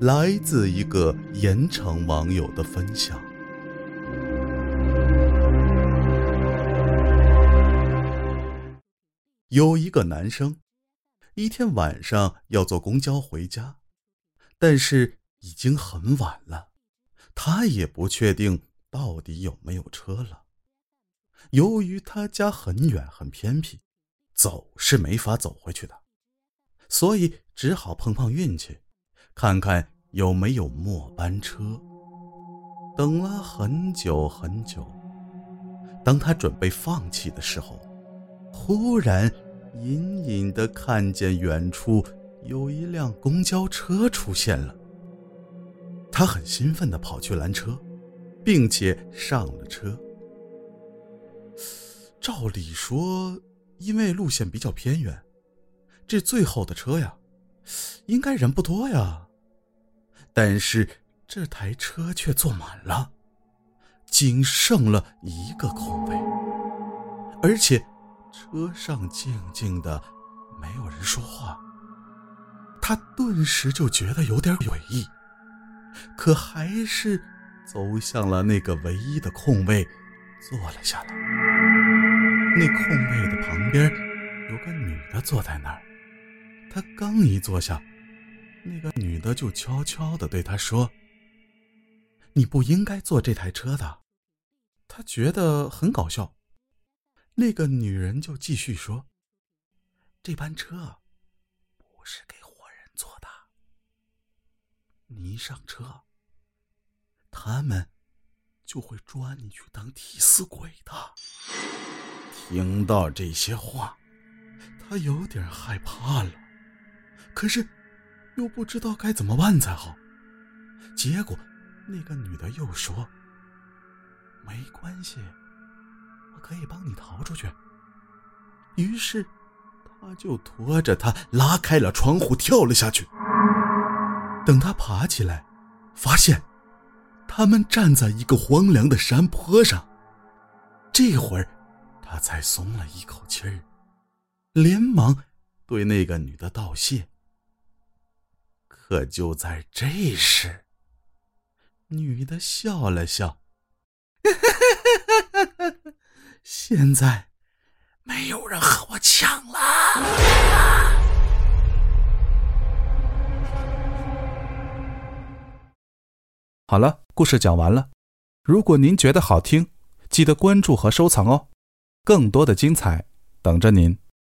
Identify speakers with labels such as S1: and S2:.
S1: 来自一个盐城网友的分享。有一个男生，一天晚上要坐公交回家，但是已经很晚了，他也不确定到底有没有车了。由于他家很远很偏僻，走是没法走回去的，所以只好碰碰运气，看看有没有末班车。等了很久很久，当他准备放弃的时候。忽然，隐隐的看见远处有一辆公交车出现了。他很兴奋的跑去拦车，并且上了车。照理说，因为路线比较偏远，这最后的车呀，应该人不多呀。但是这台车却坐满了，仅剩了一个空位，而且。车上静静的，没有人说话。他顿时就觉得有点诡异，可还是走向了那个唯一的空位，坐了下来。那空位的旁边有个女的坐在那儿。他刚一坐下，那个女的就悄悄的对他说：“你不应该坐这台车的。”他觉得很搞笑。那个女人就继续说：“这班车不是给活人坐的，你一上车，他们就会抓你去当替死鬼的。”听到这些话，他有点害怕了，可是又不知道该怎么办才好。结果，那个女的又说：“没关系。”我可以帮你逃出去。于是，他就拖着他拉开了窗户，跳了下去。等他爬起来，发现他们站在一个荒凉的山坡上。这会儿，他才松了一口气儿，连忙对那个女的道谢。可就在这时，女的笑了笑。现在没有人和我抢了。
S2: 好了，故事讲完了。如果您觉得好听，记得关注和收藏哦，更多的精彩等着您。